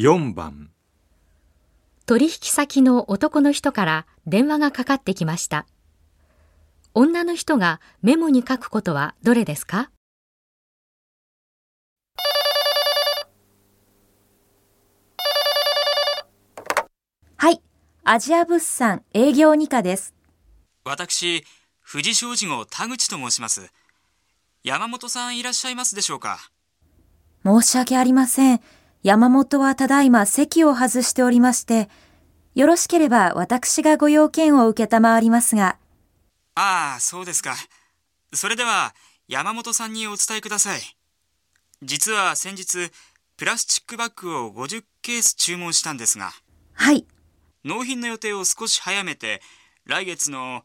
4番取引先の男の人から電話がかかってきました。女の人がメモに書くことはどれですか？はい、アジア物産営業2課です。私、藤商事号田口と申します。山本さんいらっしゃいますでしょうか？申し訳ありません。山本はただいま席を外しておりまして、よろしければ私がご用件を受けたまわりますが、ああ、そうですか。それでは、山本さんにお伝えください。実は先日、プラスチックバッグを50ケース注文したんですが、はい、納品の予定を少し早めて、来月の、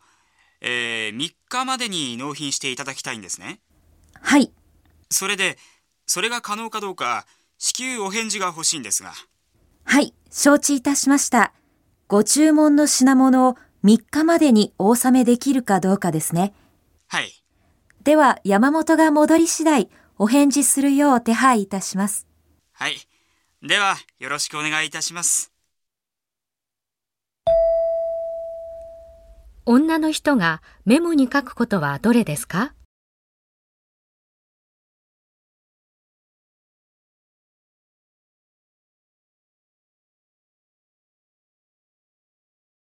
えー3日までに納品していただきたいんですね。はい、それで、それが可能かどうか、至急お返事が欲しいんですが。はい、承知いたしました。ご注文の品物を3日までにお納めできるかどうかですね。はい。では、山本が戻り次第、お返事するよう手配いたします。はい。では、よろしくお願いいたします。女の人がメモに書くことはどれですか？